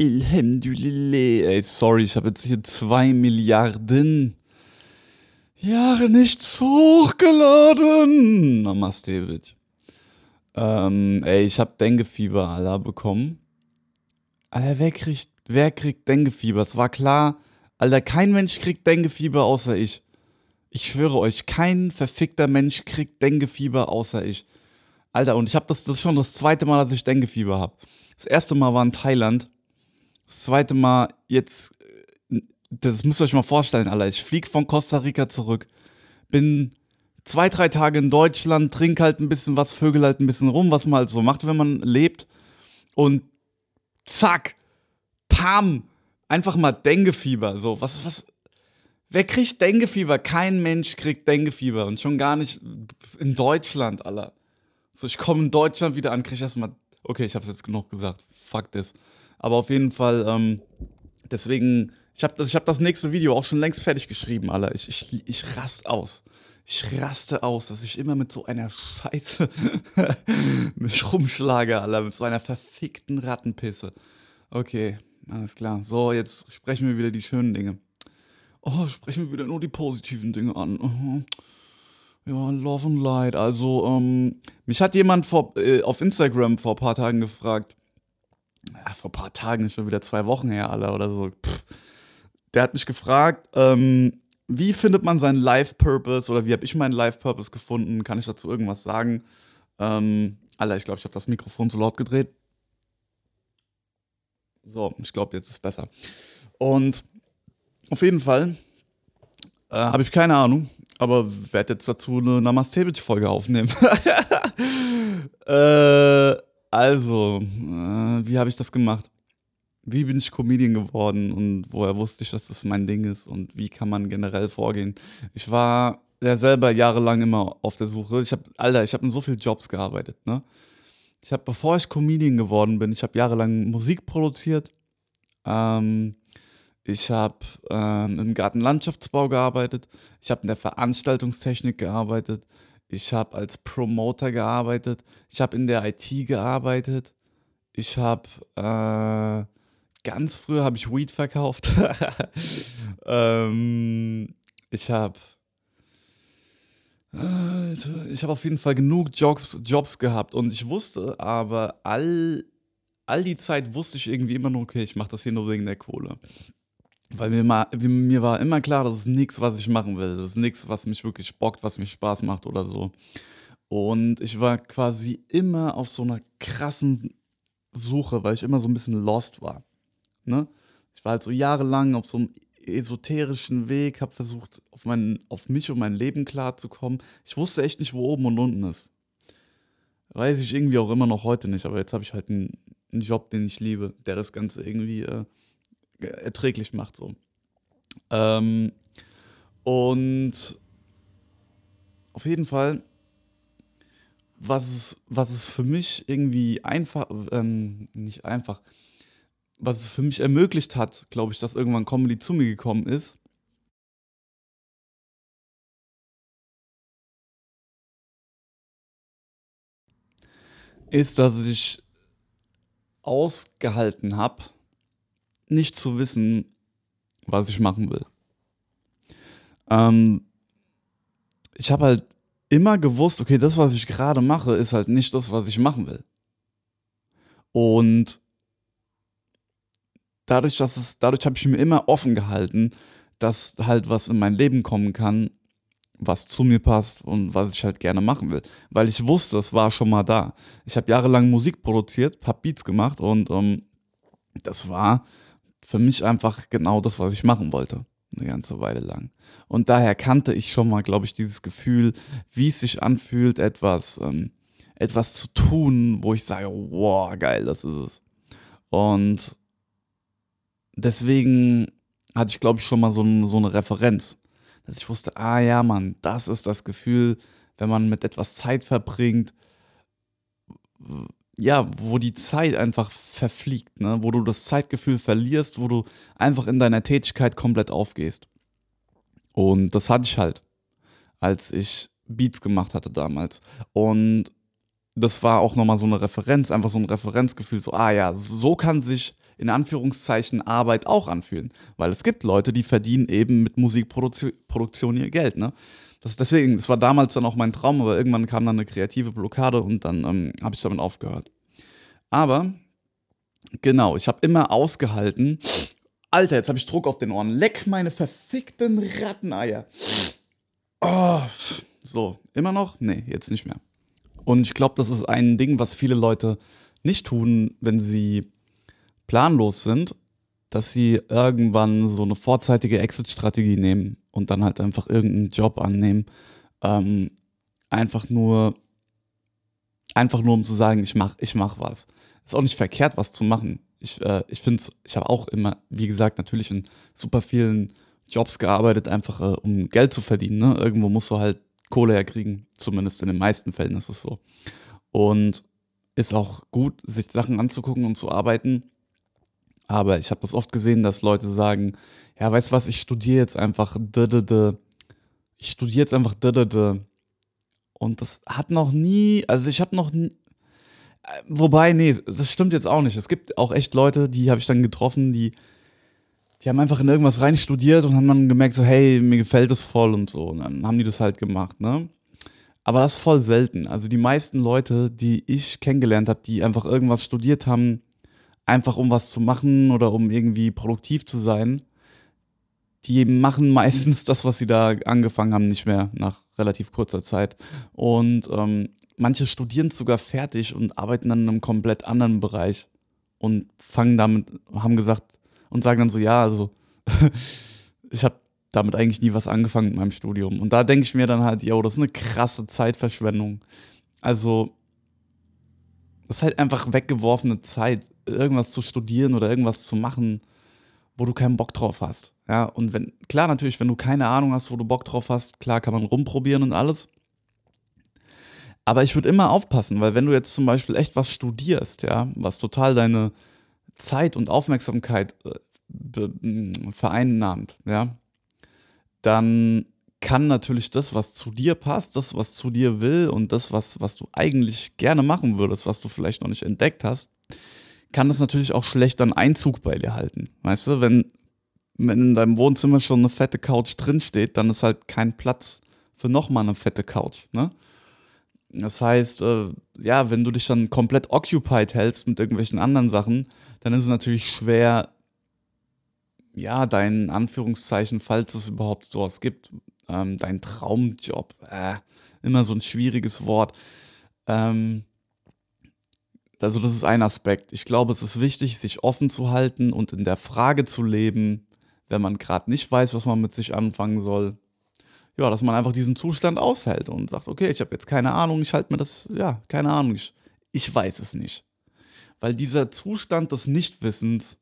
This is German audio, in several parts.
Alhamdulillah. Ey, sorry, ich habe jetzt hier zwei Milliarden Jahre nichts hochgeladen. Namaste, bitch. Ähm, ey, ich hab Denguefieber, Alter, bekommen. Alter, wer kriegt, wer kriegt Denguefieber? Es war klar, Alter, kein Mensch kriegt Denguefieber außer ich. Ich schwöre euch, kein verfickter Mensch kriegt Denguefieber außer ich. Alter, und ich hab das, das ist schon das zweite Mal, dass ich Denguefieber hab. Das erste Mal war in Thailand. Das zweite Mal jetzt, das müsst ihr euch mal vorstellen, Alter. Ich flieg von Costa Rica zurück. Bin zwei, drei Tage in Deutschland, trink halt ein bisschen was, vögel halt ein bisschen rum, was man halt so macht, wenn man lebt. Und zack, pam, einfach mal Denguefieber. So, was, was, wer kriegt Denguefieber? Kein Mensch kriegt Denguefieber und schon gar nicht in Deutschland, Alter. So, ich komme in Deutschland wieder an, krieg erstmal, okay, ich hab's jetzt genug gesagt, fuck this. Aber auf jeden Fall, ähm, deswegen, ich habe ich hab das nächste Video auch schon längst fertig geschrieben, Alter. Ich, ich, ich rast aus. Ich raste aus, dass ich immer mit so einer Scheiße mich rumschlage, Alter, mit so einer verfickten Rattenpisse. Okay, alles klar. So, jetzt sprechen wir wieder die schönen Dinge. Oh, sprechen wir wieder nur die positiven Dinge an. Mhm. Ja, Love and Light. Also, ähm, mich hat jemand vor, äh, auf Instagram vor ein paar Tagen gefragt. Ja, vor ein paar Tagen ist schon wieder zwei Wochen her, Alter, oder so. Pff. Der hat mich gefragt, ähm, wie findet man seinen Life-Purpose oder wie habe ich meinen Life-Purpose gefunden? Kann ich dazu irgendwas sagen? Ähm, Alter, ich glaube, ich habe das Mikrofon zu laut gedreht. So, ich glaube, jetzt ist es besser. Und auf jeden Fall äh, habe ich keine Ahnung, aber werde jetzt dazu eine Namaste-Folge aufnehmen. äh, also, äh, wie habe ich das gemacht? Wie bin ich Comedian geworden und woher wusste ich, dass das mein Ding ist und wie kann man generell vorgehen? Ich war ja selber jahrelang immer auf der Suche. Ich habe, Alter, ich habe in so vielen Jobs gearbeitet, ne? Ich habe, bevor ich Comedian geworden bin, ich habe jahrelang Musik produziert. Ähm, ich habe ähm, im Gartenlandschaftsbau gearbeitet. Ich habe in der Veranstaltungstechnik gearbeitet. Ich habe als Promoter gearbeitet. Ich habe in der IT gearbeitet. Ich habe äh, ganz früher habe ich Weed verkauft. ähm, ich habe ich habe auf jeden Fall genug Jobs, Jobs gehabt und ich wusste, aber all, all die Zeit wusste ich irgendwie immer nur, okay, ich mache das hier nur wegen der Kohle. Weil mir, mal, mir war immer klar, das ist nichts, was ich machen will. Das ist nichts, was mich wirklich bockt, was mir Spaß macht oder so. Und ich war quasi immer auf so einer krassen Suche, weil ich immer so ein bisschen lost war. Ne? Ich war halt so jahrelang auf so einem esoterischen Weg, habe versucht, auf, mein, auf mich und mein Leben klarzukommen. Ich wusste echt nicht, wo oben und unten ist. Weiß ich irgendwie auch immer noch heute nicht, aber jetzt habe ich halt einen, einen, Job, den ich liebe, der das Ganze irgendwie äh, erträglich macht. So. Ähm, und auf jeden Fall, was es, was es für mich irgendwie einfach, ähm, nicht einfach, was es für mich ermöglicht hat, glaube ich, dass irgendwann Comedy zu mir gekommen ist. Ist, dass ich ausgehalten habe, nicht zu wissen, was ich machen will. Ähm, ich habe halt immer gewusst, okay, das, was ich gerade mache, ist halt nicht das, was ich machen will. Und dadurch, dass es, dadurch habe ich mir immer offen gehalten, dass halt was in mein Leben kommen kann, was zu mir passt und was ich halt gerne machen will. Weil ich wusste, es war schon mal da. Ich habe jahrelang Musik produziert, habe Beats gemacht und ähm, das war für mich einfach genau das, was ich machen wollte. Eine ganze Weile lang. Und daher kannte ich schon mal, glaube ich, dieses Gefühl, wie es sich anfühlt, etwas, ähm, etwas zu tun, wo ich sage, wow, geil, das ist es. Und deswegen hatte ich, glaube ich, schon mal so, so eine Referenz, dass ich wusste, ah ja, Mann, das ist das Gefühl, wenn man mit etwas Zeit verbringt, ja, wo die Zeit einfach verfliegt, ne? wo du das Zeitgefühl verlierst, wo du einfach in deiner Tätigkeit komplett aufgehst. Und das hatte ich halt, als ich Beats gemacht hatte damals. Und das war auch nochmal so eine Referenz, einfach so ein Referenzgefühl, so, ah ja, so kann sich in Anführungszeichen Arbeit auch anfühlen. Weil es gibt Leute, die verdienen eben mit Musikproduktion ihr Geld. Ne? Das, deswegen, das war damals dann auch mein Traum, aber irgendwann kam dann eine kreative Blockade und dann ähm, habe ich damit aufgehört. Aber genau, ich habe immer ausgehalten. Alter, jetzt habe ich Druck auf den Ohren. Leck meine verfickten Ratteneier. Oh, so, immer noch? Nee, jetzt nicht mehr. Und ich glaube, das ist ein Ding, was viele Leute nicht tun, wenn sie planlos sind, dass sie irgendwann so eine vorzeitige Exit-Strategie nehmen und dann halt einfach irgendeinen Job annehmen. Ähm, einfach nur, einfach nur um zu sagen, ich mach, ich mach was. Ist auch nicht verkehrt, was zu machen. Ich, äh, ich finde ich habe auch immer, wie gesagt, natürlich in super vielen Jobs gearbeitet, einfach äh, um Geld zu verdienen. Ne? Irgendwo musst du halt Kohle herkriegen, zumindest in den meisten Fällen ist es so. Und ist auch gut, sich Sachen anzugucken und zu arbeiten. Aber ich habe das oft gesehen, dass Leute sagen, ja, weißt du was, ich studiere jetzt einfach ich studiere jetzt einfach und das hat noch nie, also ich habe noch nie, äh, wobei, nee, das stimmt jetzt auch nicht. Es gibt auch echt Leute, die habe ich dann getroffen, die, die haben einfach in irgendwas rein studiert und haben dann gemerkt, so, hey, mir gefällt es voll und so. Und dann haben die das halt gemacht, ne? Aber das ist voll selten. Also die meisten Leute, die ich kennengelernt habe, die einfach irgendwas studiert haben, einfach um was zu machen oder um irgendwie produktiv zu sein, die machen meistens das, was sie da angefangen haben, nicht mehr nach relativ kurzer Zeit. Und ähm, manche studieren es sogar fertig und arbeiten dann in einem komplett anderen Bereich und fangen damit, haben gesagt und sagen dann so, ja, also ich habe damit eigentlich nie was angefangen mit meinem Studium. Und da denke ich mir dann halt, yo, das ist eine krasse Zeitverschwendung. Also, das ist halt einfach weggeworfene Zeit, irgendwas zu studieren oder irgendwas zu machen, wo du keinen Bock drauf hast. Ja, und wenn, klar, natürlich, wenn du keine Ahnung hast, wo du Bock drauf hast, klar kann man rumprobieren und alles. Aber ich würde immer aufpassen, weil wenn du jetzt zum Beispiel echt was studierst, ja, was total deine Zeit und Aufmerksamkeit äh, vereinnahmt, ja, dann kann natürlich das, was zu dir passt, das, was zu dir will und das, was, was du eigentlich gerne machen würdest, was du vielleicht noch nicht entdeckt hast, kann das natürlich auch schlecht dann Einzug bei dir halten. Weißt du, wenn, wenn in deinem Wohnzimmer schon eine fette Couch drinsteht, dann ist halt kein Platz für nochmal eine fette Couch. Ne? Das heißt, äh, ja, wenn du dich dann komplett occupied hältst mit irgendwelchen anderen Sachen, dann ist es natürlich schwer, ja, dein Anführungszeichen, falls es überhaupt sowas gibt, ähm, dein Traumjob, äh, immer so ein schwieriges Wort. Ähm, also das ist ein Aspekt. Ich glaube, es ist wichtig, sich offen zu halten und in der Frage zu leben, wenn man gerade nicht weiß, was man mit sich anfangen soll. Ja, dass man einfach diesen Zustand aushält und sagt, okay, ich habe jetzt keine Ahnung, ich halte mir das, ja, keine Ahnung, ich, ich weiß es nicht. Weil dieser Zustand des Nichtwissens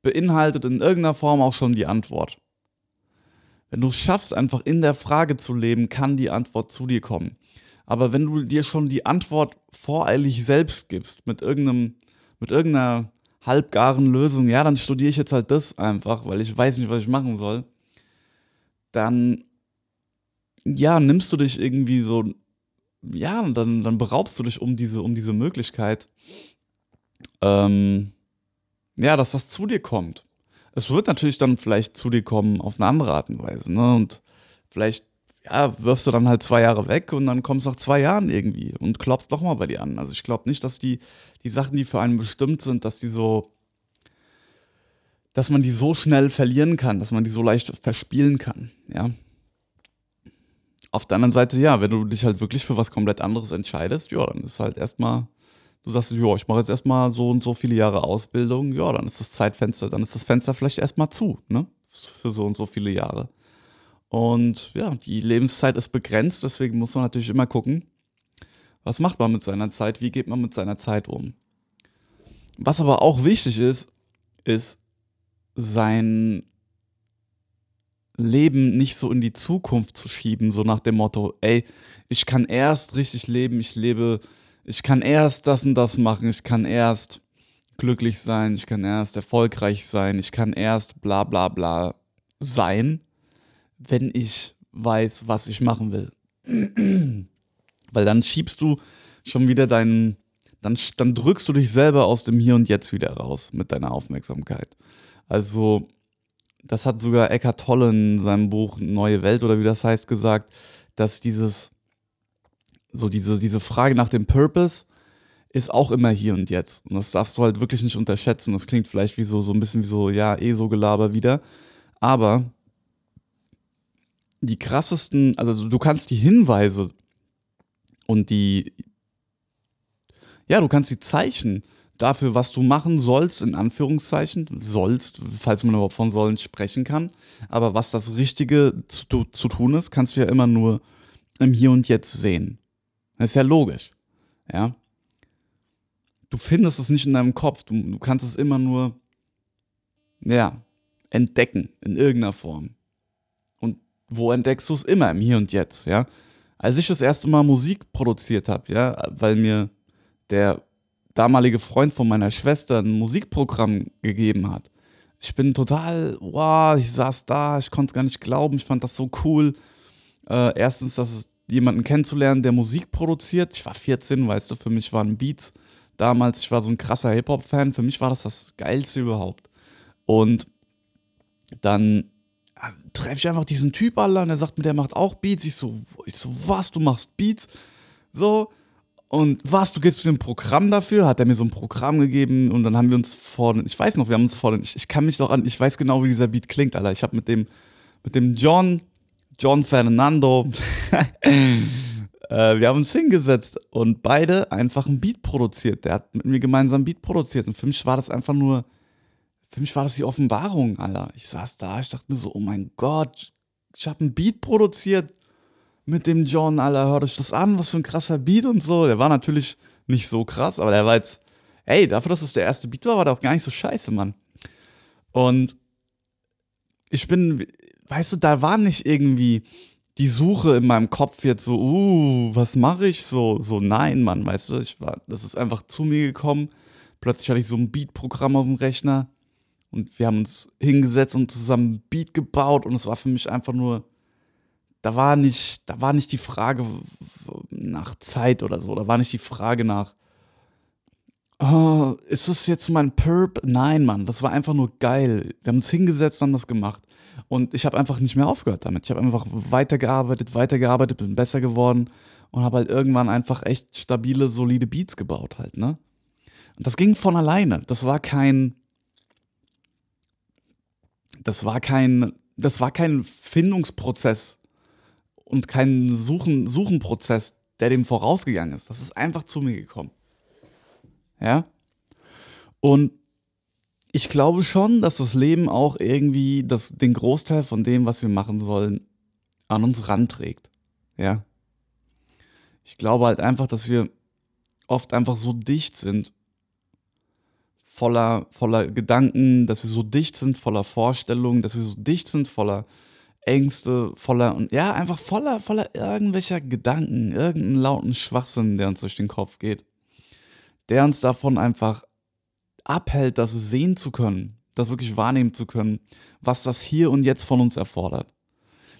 beinhaltet in irgendeiner Form auch schon die Antwort. Wenn du es schaffst, einfach in der Frage zu leben, kann die Antwort zu dir kommen. Aber wenn du dir schon die Antwort voreilig selbst gibst, mit irgendeinem, mit irgendeiner halbgaren Lösung, ja, dann studiere ich jetzt halt das einfach, weil ich weiß nicht, was ich machen soll, dann, ja, nimmst du dich irgendwie so, ja, dann, dann beraubst du dich um diese, um diese Möglichkeit, ähm, ja, dass das zu dir kommt. Es wird natürlich dann vielleicht zu dir kommen auf eine andere Art und Weise, ne? Und vielleicht, ja, wirfst du dann halt zwei Jahre weg und dann kommst du nach zwei Jahren irgendwie und klopft nochmal bei dir an. Also ich glaube nicht, dass die, die Sachen, die für einen bestimmt sind, dass die so, dass man die so schnell verlieren kann, dass man die so leicht verspielen kann, ja. Auf der anderen Seite, ja, wenn du dich halt wirklich für was komplett anderes entscheidest, ja, dann ist halt erstmal du sagst, ja, ich mache jetzt erstmal so und so viele Jahre Ausbildung, ja, dann ist das Zeitfenster, dann ist das Fenster vielleicht erstmal zu, ne? Für so und so viele Jahre. Und ja, die Lebenszeit ist begrenzt, deswegen muss man natürlich immer gucken, was macht man mit seiner Zeit, wie geht man mit seiner Zeit um. Was aber auch wichtig ist, ist sein Leben nicht so in die Zukunft zu schieben, so nach dem Motto, ey, ich kann erst richtig leben, ich lebe ich kann erst das und das machen, ich kann erst glücklich sein, ich kann erst erfolgreich sein, ich kann erst bla bla bla sein, wenn ich weiß, was ich machen will. Weil dann schiebst du schon wieder deinen, dann, dann drückst du dich selber aus dem Hier und Jetzt wieder raus mit deiner Aufmerksamkeit. Also, das hat sogar Eckhart Tolle in seinem Buch Neue Welt oder wie das heißt gesagt, dass dieses, so diese, diese Frage nach dem Purpose ist auch immer hier und jetzt. Und das darfst du halt wirklich nicht unterschätzen. Das klingt vielleicht wie so, so ein bisschen wie so, ja, eh so Gelaber wieder. Aber die krassesten, also du kannst die Hinweise und die, ja, du kannst die Zeichen dafür, was du machen sollst, in Anführungszeichen, sollst, falls man überhaupt von sollen sprechen kann, aber was das Richtige zu, zu tun ist, kannst du ja immer nur im Hier und Jetzt sehen. Das ist ja logisch, ja. Du findest es nicht in deinem Kopf, du, du kannst es immer nur, ja, entdecken in irgendeiner Form. Wo entdeckst du es immer im Hier und Jetzt, ja? Als ich das erste Mal Musik produziert habe, ja, weil mir der damalige Freund von meiner Schwester ein Musikprogramm gegeben hat. Ich bin total, wow, ich saß da, ich konnte es gar nicht glauben, ich fand das so cool. Äh, erstens, dass es jemanden kennenzulernen, der Musik produziert. Ich war 14, weißt du, für mich waren Beats damals, ich war so ein krasser Hip-Hop-Fan, für mich war das das Geilste überhaupt. Und dann treffe ich einfach diesen Typ alle und er sagt mir, der macht auch Beats. Ich so, ich so, was, du machst Beats? So, und was, du gibst mir ein Programm dafür? Hat er mir so ein Programm gegeben und dann haben wir uns vor, ich weiß noch, wir haben uns vor, ich, ich kann mich doch an, ich weiß genau, wie dieser Beat klingt, Alter. Ich habe mit dem, mit dem John, John Fernando, äh, wir haben uns hingesetzt und beide einfach ein Beat produziert. Der hat mit mir gemeinsam ein Beat produziert und für mich war das einfach nur, für mich war das die Offenbarung, Alter. Ich saß da, ich dachte mir so, oh mein Gott, ich habe ein Beat produziert mit dem John, Alter, hört euch das an, was für ein krasser Beat und so. Der war natürlich nicht so krass, aber der war jetzt, ey, dafür, dass es der erste Beat war, war der auch gar nicht so scheiße, Mann. Und ich bin, weißt du, da war nicht irgendwie die Suche in meinem Kopf jetzt so, uh, was mache ich so, so, nein, Mann, weißt du, ich war, das ist einfach zu mir gekommen. Plötzlich hatte ich so ein Beat-Programm auf dem Rechner und wir haben uns hingesetzt und zusammen ein Beat gebaut und es war für mich einfach nur da war nicht, da war nicht die Frage nach Zeit oder so, da war nicht die Frage nach, oh, ist das jetzt mein Perp? Nein, Mann, das war einfach nur geil. Wir haben uns hingesetzt und haben das gemacht. Und ich habe einfach nicht mehr aufgehört damit. Ich habe einfach weitergearbeitet, weitergearbeitet, bin besser geworden und habe halt irgendwann einfach echt stabile, solide Beats gebaut halt, ne? Und das ging von alleine. Das war kein, das war kein, das war kein Findungsprozess und kein Suchen, Suchenprozess, der dem vorausgegangen ist. Das ist einfach zu mir gekommen. Ja? Und ich glaube schon, dass das Leben auch irgendwie das, den Großteil von dem, was wir machen sollen, an uns ranträgt. Ja? Ich glaube halt einfach, dass wir oft einfach so dicht sind, voller, voller Gedanken, dass wir so dicht sind, voller Vorstellungen, dass wir so dicht sind, voller Ängste, voller und ja, einfach voller, voller irgendwelcher Gedanken, irgendeinen lauten Schwachsinn, der uns durch den Kopf geht, der uns davon einfach abhält, das sehen zu können, das wirklich wahrnehmen zu können, was das hier und jetzt von uns erfordert.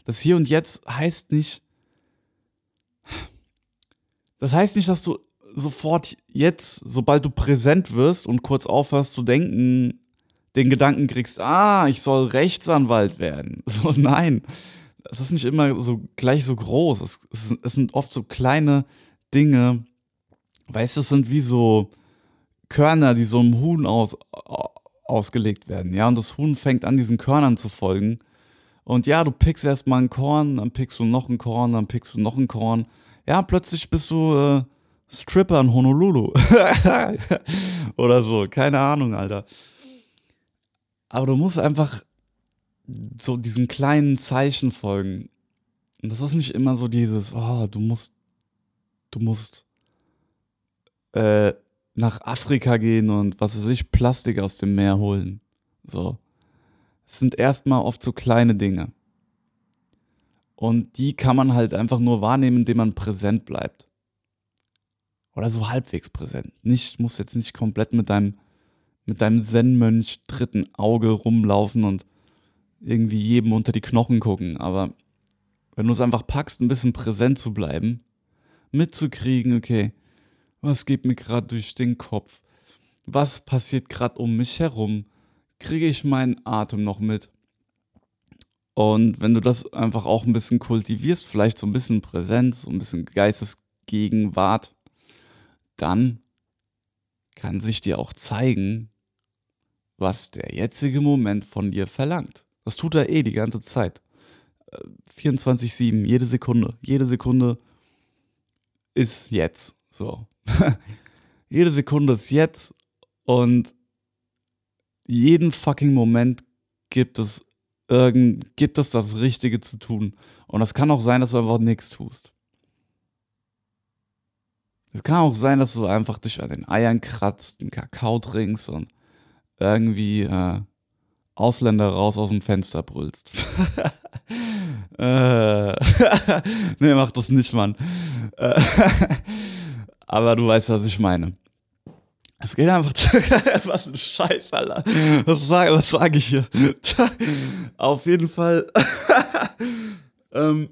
Das hier und jetzt heißt nicht, das heißt nicht, dass du sofort jetzt, sobald du präsent wirst und kurz aufhörst zu denken, den Gedanken kriegst, ah, ich soll Rechtsanwalt werden. So, nein, das ist nicht immer so gleich so groß. Es, es, sind oft so kleine Dinge, weißt du, es sind wie so Körner, die so einem Huhn aus, ausgelegt werden, ja, und das Huhn fängt an, diesen Körnern zu folgen. Und ja, du pickst erstmal ein Korn, dann pickst du noch ein Korn, dann pickst du noch ein Korn. Ja, plötzlich bist du äh, Stripper in Honolulu. Oder so, keine Ahnung, Alter. Aber du musst einfach so diesen kleinen Zeichen folgen. Und das ist nicht immer so dieses, oh, du musst, du musst äh, nach Afrika gehen und was weiß ich, Plastik aus dem Meer holen. So. Es sind erstmal oft so kleine Dinge. Und die kann man halt einfach nur wahrnehmen, indem man präsent bleibt. Oder so halbwegs präsent. Nicht, muss jetzt nicht komplett mit deinem mit deinem Zen-Mönch dritten Auge rumlaufen und irgendwie jedem unter die Knochen gucken. Aber wenn du es einfach packst, ein bisschen präsent zu bleiben, mitzukriegen, okay, Was geht mir gerade durch den Kopf? Was passiert gerade um mich herum? Kriege ich meinen Atem noch mit? Und wenn du das einfach auch ein bisschen kultivierst, vielleicht so ein bisschen Präsenz, so ein bisschen Geistesgegenwart, dann kann sich dir auch zeigen, was der jetzige Moment von dir verlangt. Das tut er eh die ganze Zeit. 24-7, jede Sekunde. Jede Sekunde ist jetzt. So. jede Sekunde ist jetzt und jeden fucking Moment gibt es irgend, gibt es das Richtige zu tun. Und das kann auch sein, dass du einfach nichts tust. Es kann auch sein, dass du einfach dich an den Eiern kratzt, einen Kakao trinkst und irgendwie äh, Ausländer raus aus dem Fenster brüllst. äh, nee, mach das nicht, Mann. Äh, aber du weißt, was ich meine. Es geht einfach. was ein Scheiß, Alter. Was sage was sag ich hier? Auf jeden Fall. ähm,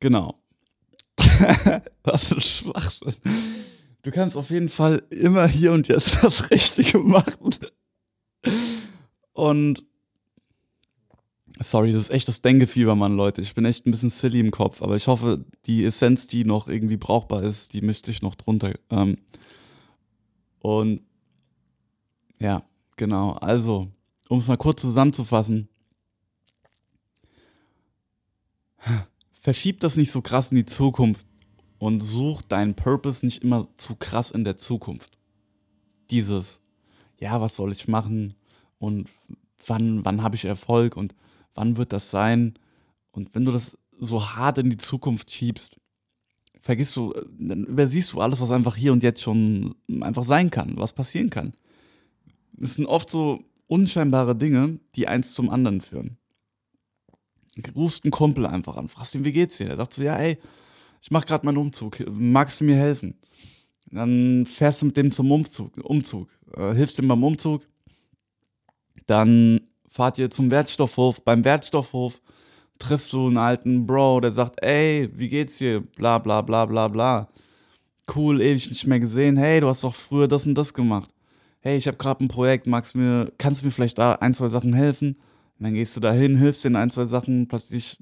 genau. was ein Schwachsinn. Du kannst auf jeden Fall immer hier und jetzt das Richtige machen. Und sorry, das ist echt das Denkefieber, Mann, Leute. Ich bin echt ein bisschen silly im Kopf, aber ich hoffe, die Essenz, die noch irgendwie brauchbar ist, die mischt sich noch drunter. Ähm, und ja, genau. Also, um es mal kurz zusammenzufassen. Verschieb das nicht so krass in die Zukunft und such deinen Purpose nicht immer zu krass in der Zukunft. Dieses, ja, was soll ich machen und wann, wann habe ich Erfolg und wann wird das sein? Und wenn du das so hart in die Zukunft schiebst, vergisst du, dann übersiehst du alles, was einfach hier und jetzt schon einfach sein kann, was passieren kann. Es sind oft so unscheinbare Dinge, die eins zum anderen führen. Rufst einen Kumpel einfach an, fragst ihn, wie geht's dir? Er sagt so, ja, ey, ich mach gerade meinen Umzug, magst du mir helfen? Dann fährst du mit dem zum Umzug, Umzug äh, hilfst ihm beim Umzug, dann fahrt ihr zum Wertstoffhof. Beim Wertstoffhof triffst du einen alten Bro, der sagt, ey, wie geht's dir? Bla bla bla bla bla. Cool, ewig nicht mehr gesehen. Hey, du hast doch früher das und das gemacht. Hey, ich habe gerade ein Projekt, magst mir, kannst du mir vielleicht da ein, zwei Sachen helfen? Und dann gehst du dahin, hilfst in ein, zwei Sachen, plötzlich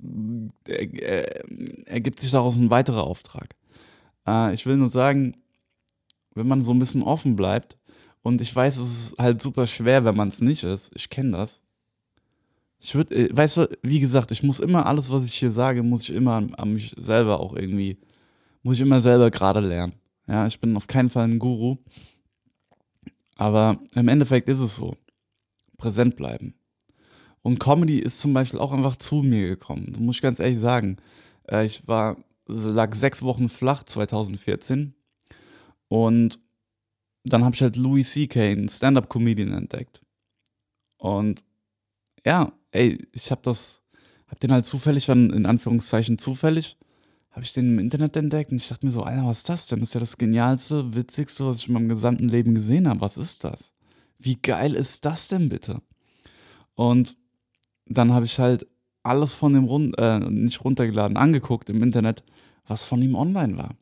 äh, äh, ergibt sich daraus ein weiterer Auftrag. Äh, ich will nur sagen, wenn man so ein bisschen offen bleibt, und ich weiß, es ist halt super schwer, wenn man es nicht ist, ich kenne das, ich würde, äh, weißt du, wie gesagt, ich muss immer alles, was ich hier sage, muss ich immer an, an mich selber auch irgendwie, muss ich immer selber gerade lernen. Ja, ich bin auf keinen Fall ein Guru. Aber im Endeffekt ist es so. Präsent bleiben. Und Comedy ist zum Beispiel auch einfach zu mir gekommen. Das muss ich ganz ehrlich sagen. Äh, ich war, lag sechs Wochen flach 2014. Und dann habe ich halt Louis C.K., einen Stand-Up-Comedian, entdeckt. Und ja, ey, ich habe das, hab den halt zufällig, in Anführungszeichen zufällig, habe ich den im Internet entdeckt und ich dachte mir so, Alter, was ist das denn? Das ist ja das genialste, witzigste, was ich in meinem gesamten Leben gesehen habe. Was ist das? Wie geil ist das denn bitte? Und dann habe ich halt alles von dem run äh, nicht runtergeladen, angeguckt im Internet, was von ihm online war.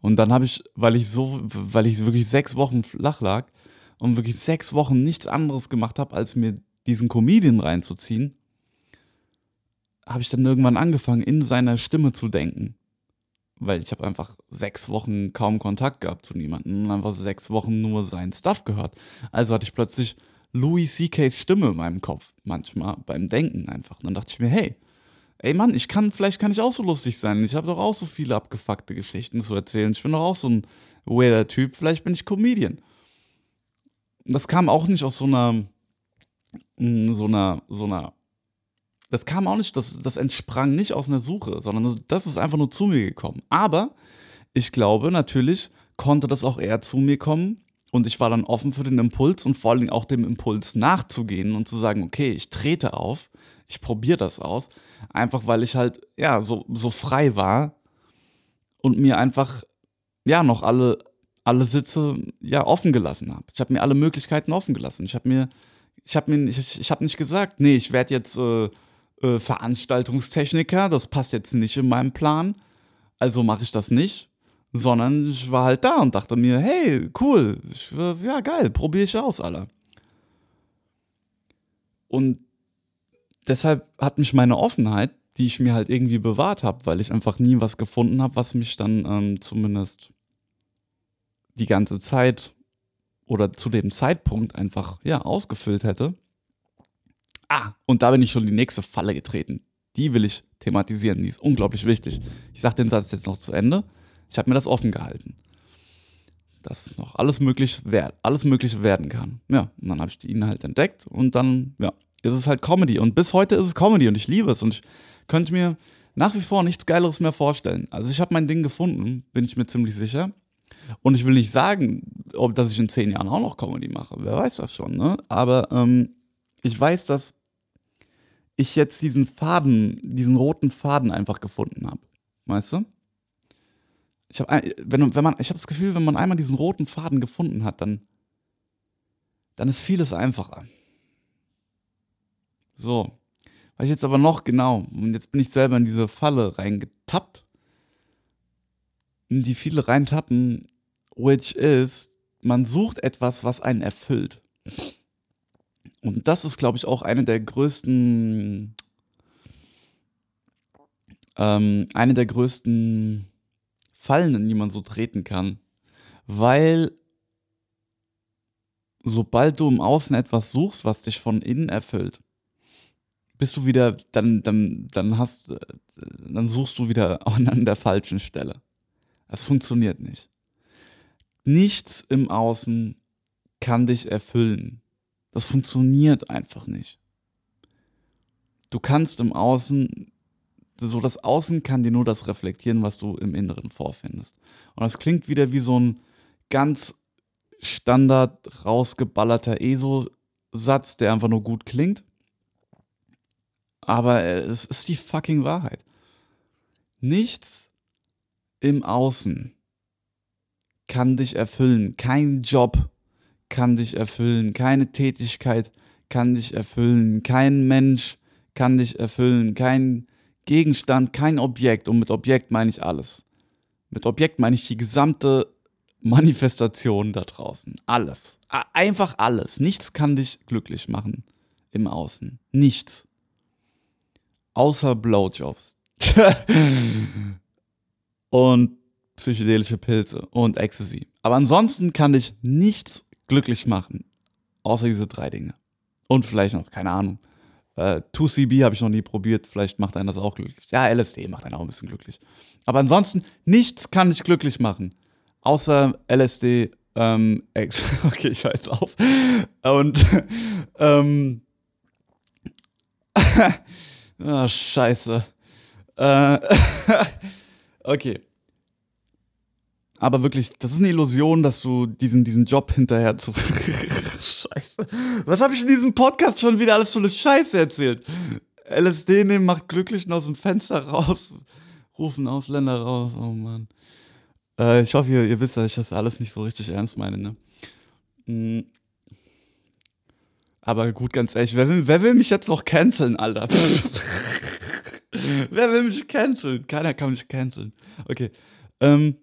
Und dann habe ich, weil ich so, weil ich wirklich sechs Wochen flach lag und wirklich sechs Wochen nichts anderes gemacht habe, als mir diesen Comedian reinzuziehen, habe ich dann irgendwann angefangen, in seiner Stimme zu denken. Weil ich habe einfach sechs Wochen kaum Kontakt gehabt zu niemandem einfach sechs Wochen nur seinen Stuff gehört. Also hatte ich plötzlich Louis C.K.'s Stimme in meinem Kopf, manchmal beim Denken einfach. Und dann dachte ich mir, hey, ey Mann, ich kann, vielleicht kann ich auch so lustig sein. Ich habe doch auch so viele abgefuckte Geschichten zu erzählen. Ich bin doch auch so ein weirder Typ. Vielleicht bin ich Comedian. Das kam auch nicht aus so einer so einer, so einer, das kam auch nicht, das, das entsprang nicht aus einer Suche, sondern das ist einfach nur zu mir gekommen. Aber ich glaube, natürlich konnte das auch eher zu mir kommen und ich war dann offen für den Impuls und vor allen Dingen auch dem Impuls nachzugehen und zu sagen, okay, ich trete auf, ich probiere das aus, einfach weil ich halt, ja, so, so frei war und mir einfach, ja, noch alle, alle Sitze, ja, offen gelassen habe. Ich habe mir alle Möglichkeiten offen gelassen. Ich habe mir ich habe mir, ich, ich habe nicht gesagt, nee, ich werde jetzt äh, äh, Veranstaltungstechniker, das passt jetzt nicht in meinem Plan, also mache ich das nicht, sondern ich war halt da und dachte mir, hey, cool, ich, ja geil, probiere ich aus, Alter. Und deshalb hat mich meine Offenheit, die ich mir halt irgendwie bewahrt habe, weil ich einfach nie was gefunden habe, was mich dann ähm, zumindest die ganze Zeit oder zu dem Zeitpunkt einfach ja ausgefüllt hätte. Ah, und da bin ich schon die nächste Falle getreten. Die will ich thematisieren, die ist unglaublich wichtig. Ich sage den Satz jetzt noch zu Ende. Ich habe mir das offen gehalten. Dass noch alles möglich alles Mögliche werden kann. Ja, und dann habe ich ihn halt entdeckt und dann, ja, ist es halt Comedy. Und bis heute ist es Comedy und ich liebe es. Und ich könnte mir nach wie vor nichts Geileres mehr vorstellen. Also ich habe mein Ding gefunden, bin ich mir ziemlich sicher. Und ich will nicht sagen, ob dass ich in zehn Jahren auch noch Comedy mache. Wer weiß das schon, ne? Aber ähm, ich weiß, dass ich jetzt diesen Faden, diesen roten Faden einfach gefunden habe. Weißt du? Ich habe wenn, wenn man, ich habe das Gefühl, wenn man einmal diesen roten Faden gefunden hat, dann, dann ist vieles einfacher. So. Weil ich jetzt aber noch genau, und jetzt bin ich selber in diese Falle reingetappt, in die viele reintappen, which is, man sucht etwas, was einen erfüllt. Und das ist, glaube ich, auch eine der größten, ähm, eine der größten Fallen, in die man so treten kann. Weil sobald du im Außen etwas suchst, was dich von innen erfüllt, bist du wieder, dann, dann, dann hast, dann suchst du wieder an der falschen Stelle. Das funktioniert nicht. Nichts im Außen kann dich erfüllen. Das funktioniert einfach nicht. Du kannst im Außen, so das Außen kann dir nur das reflektieren, was du im Inneren vorfindest. Und das klingt wieder wie so ein ganz standard rausgeballerter ESO-Satz, der einfach nur gut klingt. Aber es ist die fucking Wahrheit. Nichts im Außen kann dich erfüllen. Kein Job kann dich erfüllen. Keine Tätigkeit kann dich erfüllen. Kein Mensch kann dich erfüllen. Kein Gegenstand, kein Objekt. Und mit Objekt meine ich alles. Mit Objekt meine ich die gesamte Manifestation da draußen. Alles. Einfach alles. Nichts kann dich glücklich machen im Außen. Nichts. Außer Blowjobs. und psychedelische Pilze und Ecstasy. Aber ansonsten kann dich nichts glücklich machen. Außer diese drei Dinge. Und vielleicht noch, keine Ahnung. Äh, 2CB habe ich noch nie probiert. Vielleicht macht einen das auch glücklich. Ja, LSD macht einen auch ein bisschen glücklich. Aber ansonsten, nichts kann dich glücklich machen. Außer LSD, ähm, okay, ich höre jetzt auf. Und, ähm, Ah, scheiße. Äh, okay. Aber wirklich, das ist eine Illusion, dass du diesen, diesen Job hinterher zu. Was habe ich in diesem Podcast schon wieder alles so eine Scheiße erzählt? LSD nehmen macht Glücklichen aus dem Fenster raus, rufen Ausländer raus. Oh Mann. Äh, ich hoffe, ihr, ihr wisst, dass ich das alles nicht so richtig ernst meine, ne? Mhm. Aber gut, ganz ehrlich, wer will, wer will mich jetzt noch canceln, Alter? wer will mich canceln? Keiner kann mich canceln. Okay. Ähm,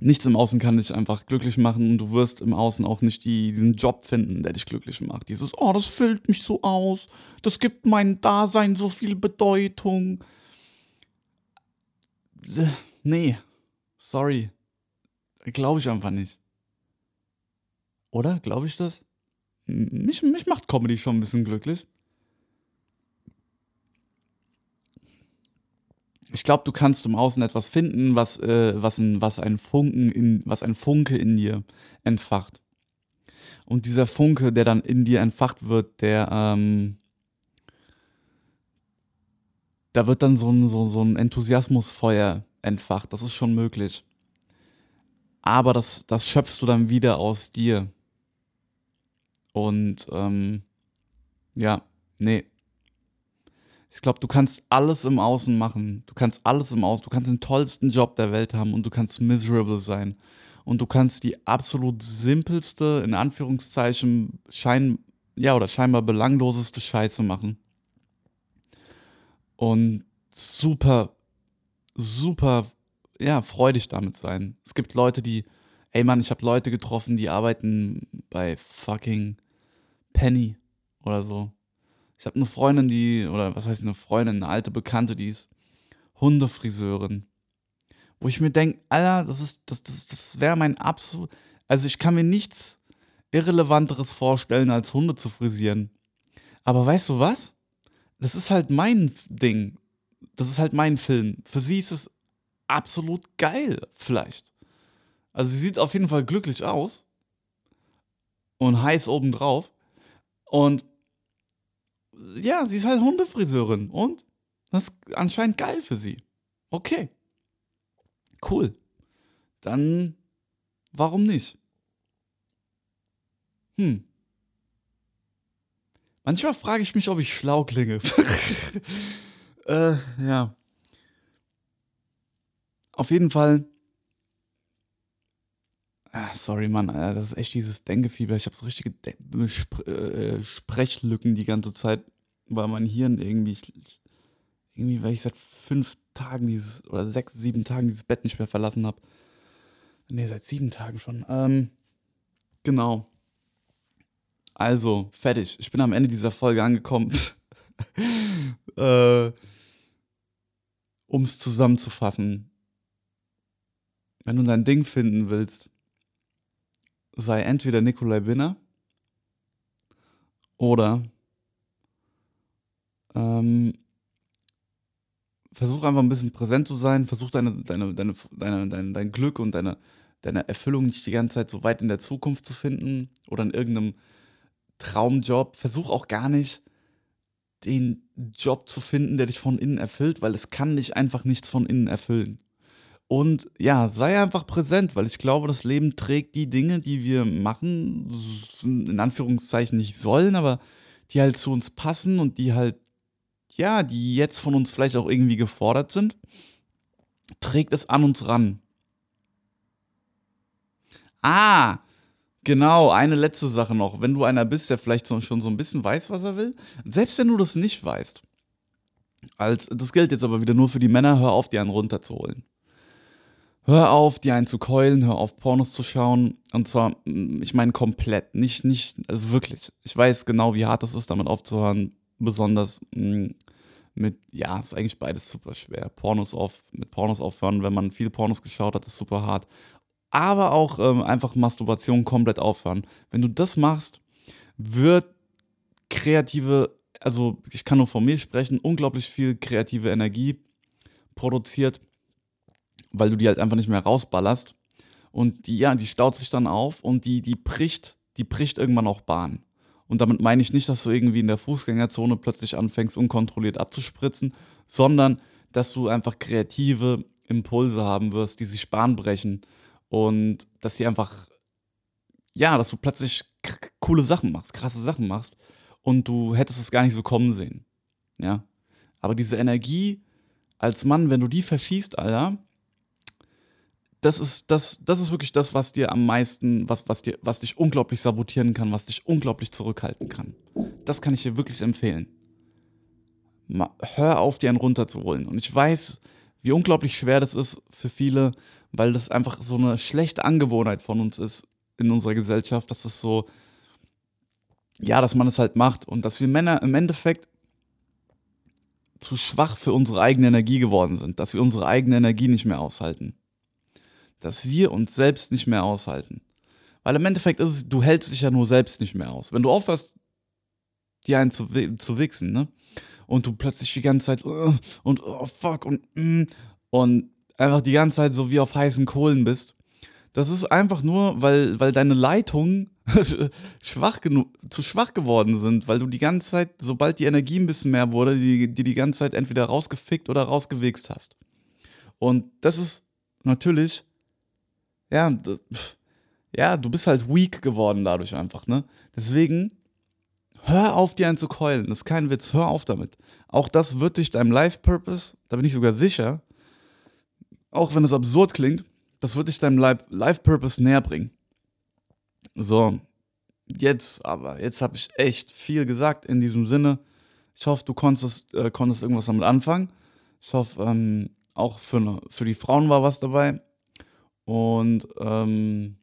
nichts im Außen kann dich einfach glücklich machen und du wirst im Außen auch nicht die, diesen Job finden, der dich glücklich macht. Dieses, oh, das füllt mich so aus, das gibt mein Dasein so viel Bedeutung. Nee, sorry. Glaube ich einfach nicht. Oder? Glaube ich das? mich, mich macht Comedy schon ein bisschen glücklich. Ich glaube, du kannst im Außen etwas finden, was, äh, was, ein, was, ein Funken in, was ein Funke in dir entfacht. Und dieser Funke, der dann in dir entfacht wird, der, ähm, da wird dann so ein, so, so ein Enthusiasmusfeuer entfacht. Das ist schon möglich. Aber das, das schöpfst du dann wieder aus dir. Und ähm, ja, nee. Ich glaube, du kannst alles im Außen machen. Du kannst alles im Außen. Du kannst den tollsten Job der Welt haben und du kannst miserable sein. Und du kannst die absolut simpelste, in Anführungszeichen, schein, ja, oder scheinbar belangloseste Scheiße machen. Und super, super ja, freudig damit sein. Es gibt Leute, die, ey Mann, ich habe Leute getroffen, die arbeiten bei fucking Penny oder so. Ich habe eine Freundin, die, oder was heißt eine Freundin, eine alte Bekannte, die ist Hundefriseurin. Wo ich mir denke, Alter, das ist, das, das, das wäre mein absolut, also ich kann mir nichts Irrelevanteres vorstellen, als Hunde zu frisieren. Aber weißt du was? Das ist halt mein Ding. Das ist halt mein Film. Für sie ist es absolut geil, vielleicht. Also sie sieht auf jeden Fall glücklich aus. Und heiß obendrauf. Und ja, sie ist halt Hundefriseurin. Und das ist anscheinend geil für sie. Okay. Cool. Dann warum nicht? Hm. Manchmal frage ich mich, ob ich schlau klinge. äh, ja. Auf jeden Fall. Ah, sorry, Mann, das ist echt dieses Denkefieber. Ich habe so richtige De Spr äh, Sprechlücken die ganze Zeit, weil mein Hirn irgendwie, ich, irgendwie, weil ich seit fünf Tagen dieses, oder sechs, sieben Tagen dieses Bett nicht mehr verlassen habe. Ne, seit sieben Tagen schon. Ähm, genau. Also, fertig. Ich bin am Ende dieser Folge angekommen. äh, um es zusammenzufassen. Wenn du dein Ding finden willst, sei entweder Nikolai Binner oder ähm, versuch einfach ein bisschen präsent zu sein, versuch deine, deine, deine, deine, dein, dein Glück und deine, deine Erfüllung nicht die ganze Zeit so weit in der Zukunft zu finden oder in irgendeinem Traumjob. Versuch auch gar nicht, den Job zu finden, der dich von innen erfüllt, weil es kann dich einfach nichts von innen erfüllen. Und ja, sei einfach präsent, weil ich glaube, das Leben trägt die Dinge, die wir machen, in Anführungszeichen nicht sollen, aber die halt zu uns passen und die halt, ja, die jetzt von uns vielleicht auch irgendwie gefordert sind, trägt es an uns ran. Ah, Genau, eine letzte Sache noch. Wenn du einer bist, der vielleicht schon so ein bisschen weiß, was er will, selbst wenn du das nicht weißt, als, das gilt jetzt aber wieder nur für die Männer, hör auf, die einen runterzuholen. Hör auf, die einen zu keulen, hör auf, Pornos zu schauen. Und zwar, mm, ich meine komplett, nicht, nicht, also wirklich. Ich weiß genau, wie hart es ist, damit aufzuhören. Besonders mh, mm, mit, ja, ist eigentlich beides super schwer. Pornos auf, mit Pornos aufhören, wenn man viel Pornos geschaut hat, ist super hart aber auch ähm, einfach Masturbation komplett aufhören. Wenn du das machst, wird kreative, also ich kann nur von mir sprechen, unglaublich viel kreative Energie produziert, weil du die halt einfach nicht mehr rausballerst. Und die, ja, die staut sich dann auf und die, die bricht, die bricht irgendwann auch Bahn. Und damit meine ich nicht, dass du irgendwie in der Fußgängerzone plötzlich anfängst, unkontrolliert abzuspritzen, sondern dass du einfach kreative Impulse haben wirst, die sich Bahn brechen und dass sie einfach, ja, dass du plötzlich coole Sachen machst, krasse Sachen machst und du hättest es gar nicht so kommen sehen. Ja. Aber diese Energie als Mann, wenn du die verschießt, Alter, das ist, das, das ist wirklich das, was dir am meisten, was, was, dir, was dich unglaublich sabotieren kann, was dich unglaublich zurückhalten kann. Das kann ich dir wirklich empfehlen. hör auf, dir einen runterzuholen. Und ich weiß, wie unglaublich schwer das ist für viele, weil das einfach so eine schlechte Angewohnheit von uns ist in unserer Gesellschaft, dass es so, ja, dass man es halt macht und dass wir Männer im Endeffekt zu schwach für unsere eigene Energie geworden sind, dass wir unsere eigene Energie nicht mehr aushalten. Dass wir uns selbst nicht mehr aushalten. Weil im Endeffekt ist es, du hältst dich ja nur selbst nicht mehr aus. Wenn du aufhörst, die einen zu, zu wichsen, ne? und du plötzlich die ganze Zeit uh, und oh fuck und mm, und einfach die ganze Zeit so wie auf heißen Kohlen bist. Das ist einfach nur, weil, weil deine Leitungen schwach zu schwach geworden sind, weil du die ganze Zeit, sobald die Energie ein bisschen mehr wurde, die, die die ganze Zeit entweder rausgefickt oder rausgewichst hast. Und das ist natürlich, ja, ja, du bist halt weak geworden dadurch einfach, ne? Deswegen Hör auf, dir einen zu keulen. Das ist kein Witz. Hör auf damit. Auch das wird dich deinem Life-Purpose, da bin ich sogar sicher, auch wenn es absurd klingt, das wird dich deinem Life-Purpose näher bringen. So, jetzt aber, jetzt habe ich echt viel gesagt in diesem Sinne. Ich hoffe, du konntest, äh, konntest irgendwas damit anfangen. Ich hoffe, ähm, auch für, ne, für die Frauen war was dabei. Und, ähm,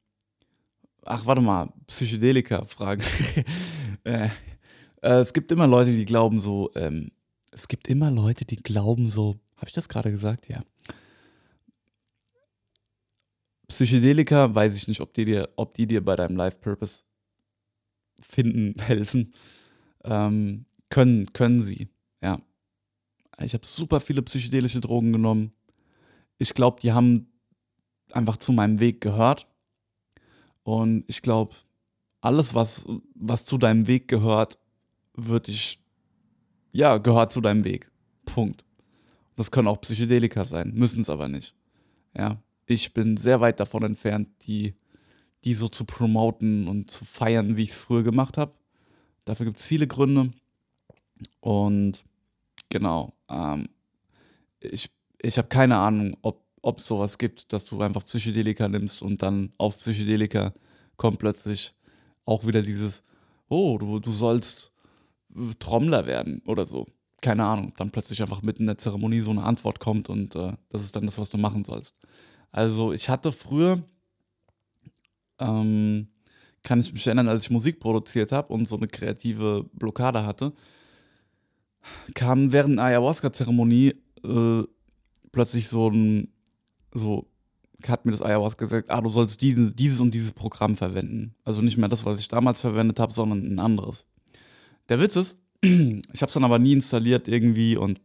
ach, warte mal, Psychedelika-Fragen. äh, äh, es gibt immer Leute, die glauben so, ähm, es gibt immer Leute, die glauben so, habe ich das gerade gesagt? Ja. Psychedelika, weiß ich nicht, ob die dir, ob die dir bei deinem Life Purpose finden helfen. Ähm, können, können sie, ja. Ich habe super viele psychedelische Drogen genommen. Ich glaube, die haben einfach zu meinem Weg gehört. Und ich glaube, alles, was, was zu deinem Weg gehört, wird ich, ja, gehört zu deinem Weg. Punkt. Das können auch Psychedelika sein, müssen es aber nicht. Ja, ich bin sehr weit davon entfernt, die, die so zu promoten und zu feiern, wie ich es früher gemacht habe. Dafür gibt es viele Gründe. Und genau, ähm, ich, ich habe keine Ahnung, ob ob es sowas gibt, dass du einfach Psychedelika nimmst und dann auf Psychedelika kommt plötzlich auch wieder dieses, oh, du, du sollst äh, Trommler werden oder so. Keine Ahnung. Dann plötzlich einfach mitten in der Zeremonie so eine Antwort kommt und äh, das ist dann das, was du machen sollst. Also ich hatte früher, ähm, kann ich mich erinnern, als ich Musik produziert habe und so eine kreative Blockade hatte, kam während einer Ayahuasca-Zeremonie äh, plötzlich so ein so hat mir das Ayahuasca gesagt, ah, du sollst dieses, dieses und dieses Programm verwenden. Also nicht mehr das, was ich damals verwendet habe, sondern ein anderes. Der Witz ist, ich habe es dann aber nie installiert irgendwie und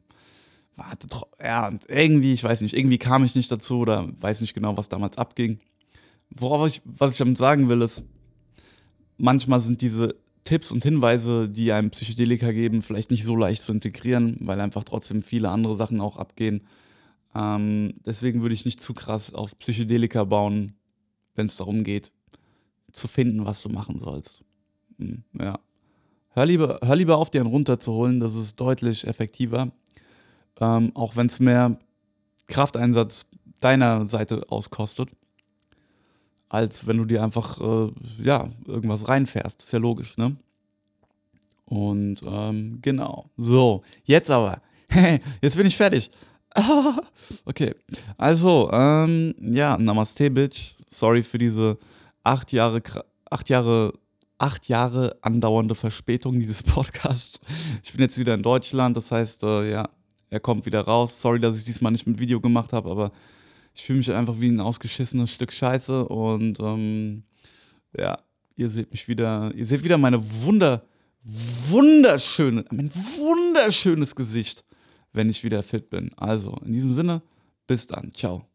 warte, ja, und irgendwie, ich weiß nicht, irgendwie kam ich nicht dazu oder weiß nicht genau, was damals abging. Worauf ich, was ich damit sagen will, ist, manchmal sind diese Tipps und Hinweise, die einem Psychedelika geben, vielleicht nicht so leicht zu integrieren, weil einfach trotzdem viele andere Sachen auch abgehen. Ähm, deswegen würde ich nicht zu krass auf Psychedelika bauen, wenn es darum geht, zu finden, was du machen sollst. Hm, ja. Hör lieber, hör lieber auf, dir einen runterzuholen, das ist deutlich effektiver. Ähm, auch wenn es mehr Krafteinsatz deiner Seite auskostet, als wenn du dir einfach äh, ja, irgendwas reinfährst. ist ja logisch, ne? Und ähm, genau. So, jetzt aber. jetzt bin ich fertig. okay. Also, ähm, ja, Namaste, Bitch. Sorry für diese acht Jahre, acht Jahre, acht Jahre andauernde Verspätung dieses Podcasts. Ich bin jetzt wieder in Deutschland, das heißt, äh, ja, er kommt wieder raus. Sorry, dass ich diesmal nicht mit Video gemacht habe, aber ich fühle mich einfach wie ein ausgeschissenes Stück Scheiße und ähm, ja, ihr seht mich wieder, ihr seht wieder meine wunder, wunderschöne, mein wunderschönes Gesicht wenn ich wieder fit bin. Also, in diesem Sinne, bis dann. Ciao.